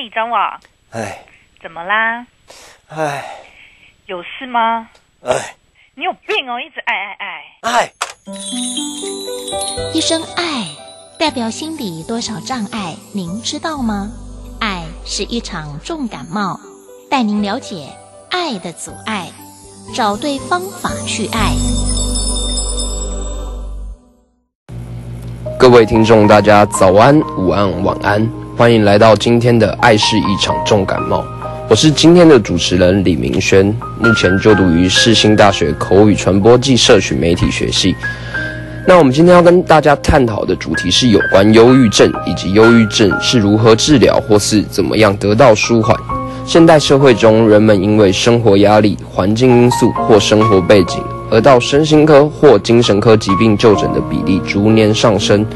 嘿，张网，哎，怎么啦？哎，有事吗？哎，你有病哦，一直爱爱爱。哎，一声爱，代表心里多少障碍？您知道吗？爱是一场重感冒，带您了解爱的阻碍，找对方法去爱。各位听众，大家早安、午安、晚安，欢迎来到今天的《爱是一场重感冒》。我是今天的主持人李明轩，目前就读于世新大学口语传播暨社群媒体学系。那我们今天要跟大家探讨的主题是有关忧郁症，以及忧郁症是如何治疗，或是怎么样得到舒缓。现代社会中，人们因为生活压力、环境因素或生活背景，而到身心科或精神科疾病就诊的比例逐年上升，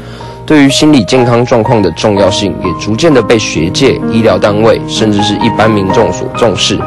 对于心理健康状况的重要性也逐渐的被学界、医疗单位甚至是一般民众所重视。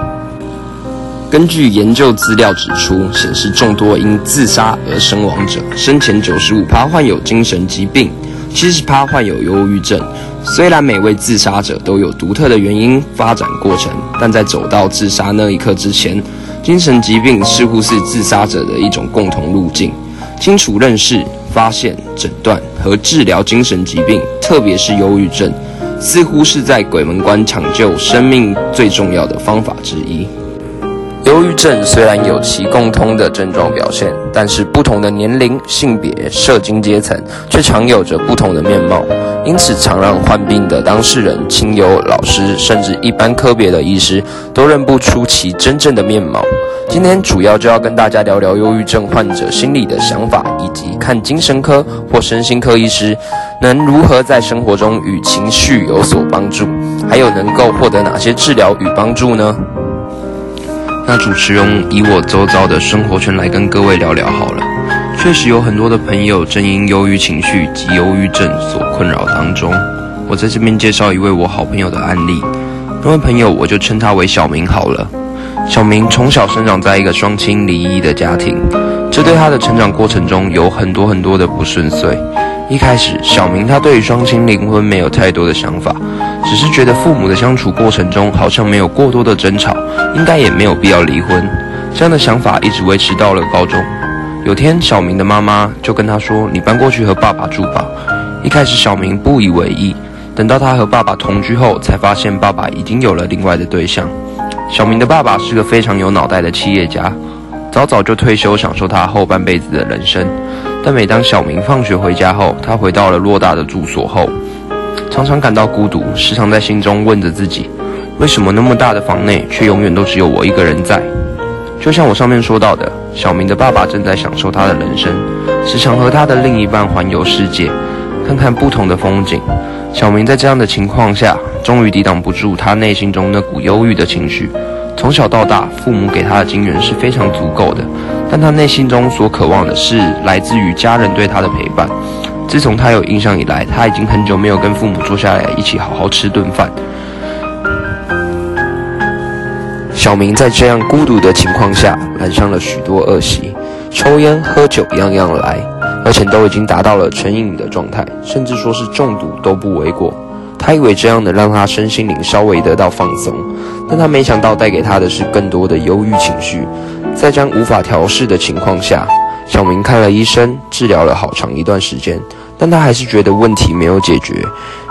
根据研究资料指出，显示众多因自杀而身亡者，生前九十五趴患有精神疾病，七十趴患有忧郁症。虽然每位自杀者都有独特的原因发展过程，但在走到自杀那一刻之前，精神疾病似乎是自杀者的一种共同路径。清楚认识、发现、诊断和治疗精神疾病，特别是忧郁症，似乎是在鬼门关抢救生命最重要的方法之一。忧郁症虽然有其共通的症状表现，但是不同的年龄、性别、社经阶层却常有着不同的面貌，因此常让患病的当事人、亲友、老师，甚至一般科别的医师都认不出其真正的面貌。今天主要就要跟大家聊聊忧郁症患者心里的想法，以及看精神科或身心科医师能如何在生活中与情绪有所帮助，还有能够获得哪些治疗与帮助呢？那主持人以我周遭的生活圈来跟各位聊聊好了。确实有很多的朋友正因忧郁情绪及忧郁症所困扰当中。我在这边介绍一位我好朋友的案例。那位朋友我就称他为小明好了。小明从小生长在一个双亲离异的家庭，这对他的成长过程中有很多很多的不顺遂。一开始，小明他对于双亲离婚没有太多的想法，只是觉得父母的相处过程中好像没有过多的争吵，应该也没有必要离婚。这样的想法一直维持到了高中。有天，小明的妈妈就跟他说：“你搬过去和爸爸住吧。”一开始，小明不以为意，等到他和爸爸同居后，才发现爸爸已经有了另外的对象。小明的爸爸是个非常有脑袋的企业家，早早就退休，享受他后半辈子的人生。但每当小明放学回家后，他回到了偌大的住所后，常常感到孤独，时常在心中问着自己：为什么那么大的房内，却永远都只有我一个人在？就像我上面说到的，小明的爸爸正在享受他的人生，时常和他的另一半环游世界，看看不同的风景。小明在这样的情况下，终于抵挡不住他内心中那股忧郁的情绪。从小到大，父母给他的金援是非常足够的。但他内心中所渴望的是来自于家人对他的陪伴。自从他有印象以来，他已经很久没有跟父母坐下来一起好好吃顿饭。小明在这样孤独的情况下，染上了许多恶习，抽烟喝酒样样来，而且都已经达到了成瘾的状态，甚至说是中毒都不为过。他以为这样能让他身心灵稍微得到放松，但他没想到带给他的是更多的忧郁情绪。在将无法调试的情况下，小明看了医生，治疗了好长一段时间，但他还是觉得问题没有解决。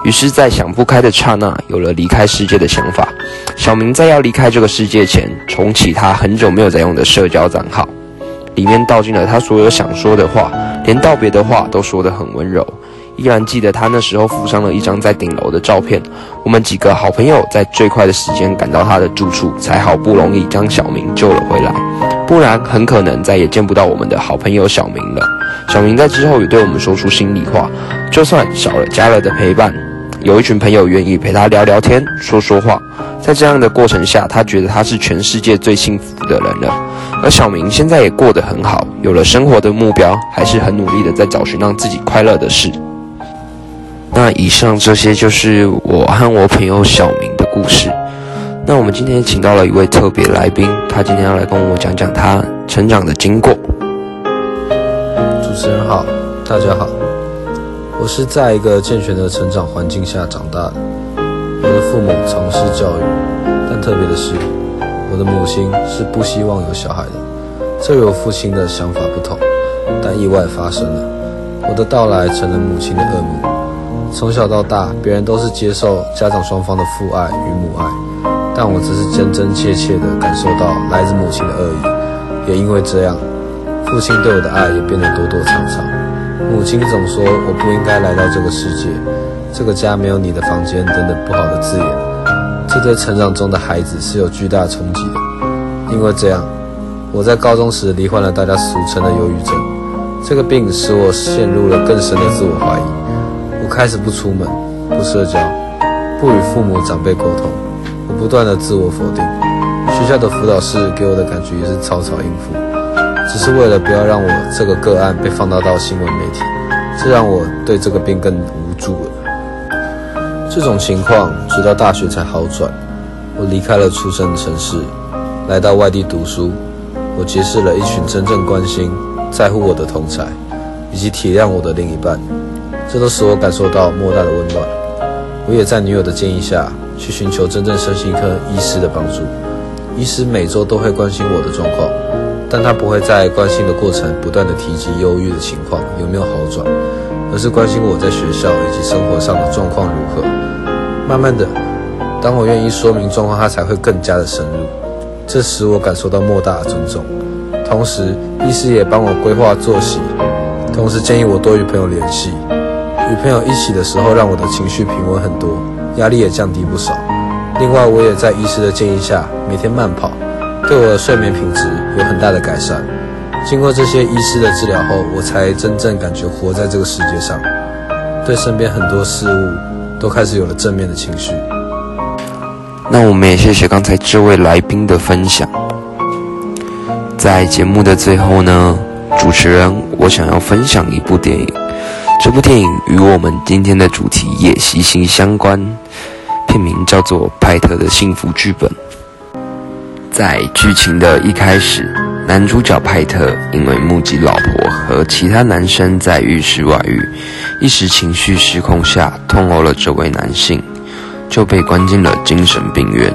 于是，在想不开的刹那，有了离开世界的想法。小明在要离开这个世界前，重启他很久没有在用的社交账号，里面道尽了他所有想说的话，连道别的话都说得很温柔。依然记得他那时候附上了一张在顶楼的照片。我们几个好朋友在最快的时间赶到他的住处，才好不容易将小明救了回来。不然很可能再也见不到我们的好朋友小明了。小明在之后也对我们说出心里话，就算少了家人的陪伴，有一群朋友愿意陪他聊聊天、说说话。在这样的过程下，他觉得他是全世界最幸福的人了。而小明现在也过得很好，有了生活的目标，还是很努力的在找寻让自己快乐的事。那以上这些就是我和我朋友小明的故事。那我们今天请到了一位特别来宾，他今天要来跟我讲讲他成长的经过。主持人好，大家好，我是在一个健全的成长环境下长大的，我的父母从事教育，但特别的是，我的母亲是不希望有小孩的。这与我父亲的想法不同，但意外发生了，我的到来成了母亲的噩梦。从小到大，别人都是接受家长双方的父爱与母爱，但我只是真真切切地感受到来自母亲的恶意。也因为这样，父亲对我的爱也变得躲躲藏藏。母亲总说我不应该来到这个世界。这个家没有你的房间等等不好的字眼，这对成长中的孩子是有巨大冲击的。因为这样，我在高中时罹患了大家俗称的忧郁症。这个病使我陷入了更深的自我怀疑。我开始不出门，不社交，不与父母长辈沟通。我不断的自我否定。学校的辅导室给我的感觉也是草草应付，只是为了不要让我这个个案被放大到新闻媒体。这让我对这个病更无助了。这种情况直到大学才好转。我离开了出生的城市，来到外地读书。我结识了一群真正关心、在乎我的同才，以及体谅我的另一半。这都使我感受到莫大的温暖。我也在女友的建议下去寻求真正身心科医师的帮助。医师每周都会关心我的状况，但他不会在关心的过程不断地提及忧郁的情况有没有好转，而是关心我在学校以及生活上的状况如何。慢慢的，当我愿意说明状况，他才会更加的深入。这使我感受到莫大的尊重。同时，医师也帮我规划作息，同时建议我多与朋友联系。与朋友一起的时候，让我的情绪平稳很多，压力也降低不少。另外，我也在医师的建议下，每天慢跑，对我的睡眠品质有很大的改善。经过这些医师的治疗后，我才真正感觉活在这个世界上，对身边很多事物。都开始有了正面的情绪。那我们也谢谢刚才这位来宾的分享。在节目的最后呢，主持人我想要分享一部电影。这部电影与我们今天的主题也息息相关。片名叫做《派特的幸福剧本》。在剧情的一开始，男主角派特因为目击老婆和其他男生在浴室外遇。一时情绪失控下，痛殴了这位男性，就被关进了精神病院。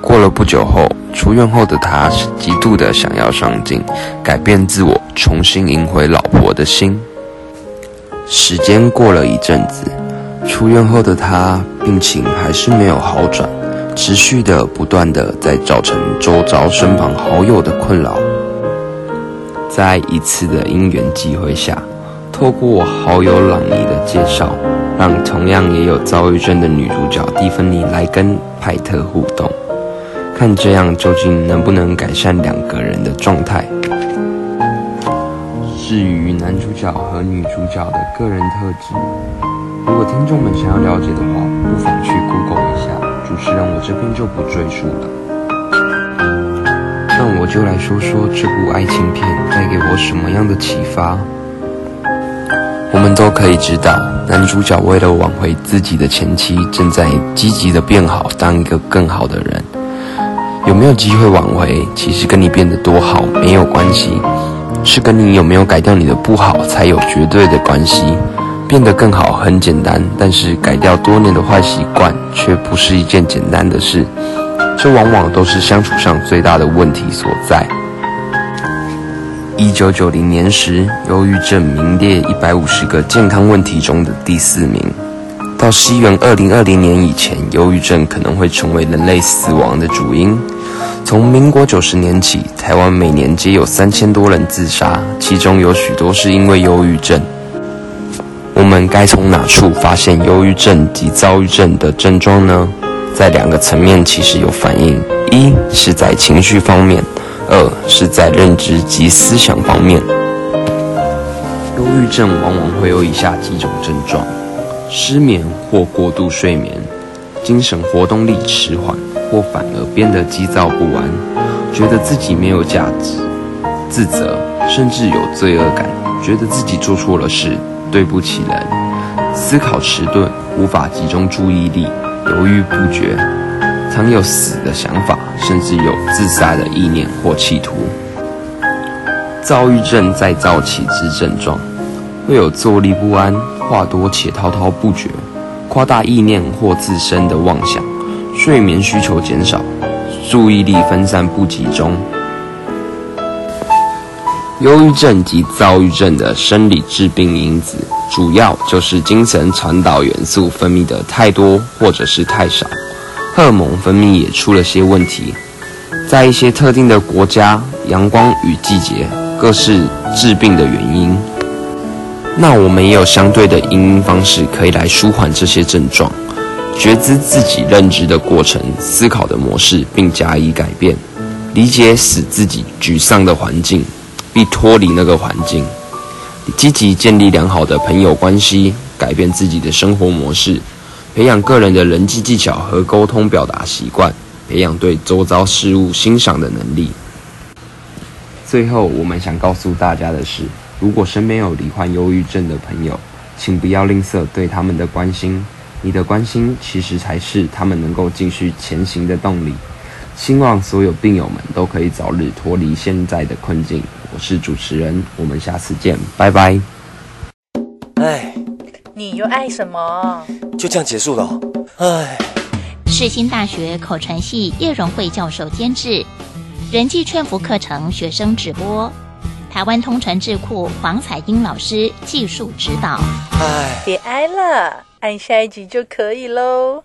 过了不久后，出院后的他是极度的想要上进，改变自我，重新赢回老婆的心。时间过了一阵子，出院后的他病情还是没有好转，持续的不断的在造成周遭身旁好友的困扰。在一次的因缘机会下。透过好友朗尼的介绍，让同样也有躁郁症的女主角蒂芬妮来跟派特互动，看这样究竟能不能改善两个人的状态。至于男主角和女主角的个人特质，如果听众们想要了解的话，不妨去 Google 一下。主持人我这边就不赘述了。那我就来说说这部爱情片带给我什么样的启发。我们都可以知道，男主角为了挽回自己的前妻，正在积极的变好，当一个更好的人。有没有机会挽回，其实跟你变得多好没有关系，是跟你有没有改掉你的不好才有绝对的关系。变得更好很简单，但是改掉多年的坏习惯却不是一件简单的事。这往往都是相处上最大的问题所在。一九九零年时，忧郁症名列一百五十个健康问题中的第四名。到西元二零二零年以前，忧郁症可能会成为人类死亡的主因。从民国九十年起，台湾每年皆有三千多人自杀，其中有许多是因为忧郁症。我们该从哪处发现忧郁症及躁郁症的症状呢？在两个层面其实有反应，一是在情绪方面。二是在认知及思想方面，忧郁症往往会有以下几种症状：失眠或过度睡眠，精神活动力迟缓或反而变得急躁不安，觉得自己没有价值，自责甚至有罪恶感，觉得自己做错了事，对不起人，思考迟钝，无法集中注意力，犹豫不决。常有死的想法，甚至有自杀的意念或企图。躁郁症在躁期之症状，会有坐立不安、话多且滔滔不绝，夸大意念或自身的妄想，睡眠需求减少，注意力分散不集中。忧郁症及躁郁症的生理致病因子，主要就是精神传导元素分泌的太多或者是太少，荷尔蒙分泌也出了些问题。在一些特定的国家，阳光与季节各是致病的原因。那我们也有相对的因应方式，可以来舒缓这些症状，觉知自己认知的过程、思考的模式，并加以改变，理解使自己沮丧的环境。并脱离那个环境，积极建立良好的朋友关系，改变自己的生活模式，培养个人的人际技巧和沟通表达习惯，培养对周遭事物欣赏的能力。最后，我们想告诉大家的是，如果身边有罹患忧郁症的朋友，请不要吝啬对他们的关心，你的关心其实才是他们能够继续前行的动力。希望所有病友们都可以早日脱离现在的困境。我是主持人，我们下次见，拜拜。哎，你又爱什么？就这样结束了。哎，世新大学口传系叶荣惠教授监制，人际劝服课程学生直播，台湾通传智库黄彩英老师技术指导。哎，别爱了，按下一集就可以喽。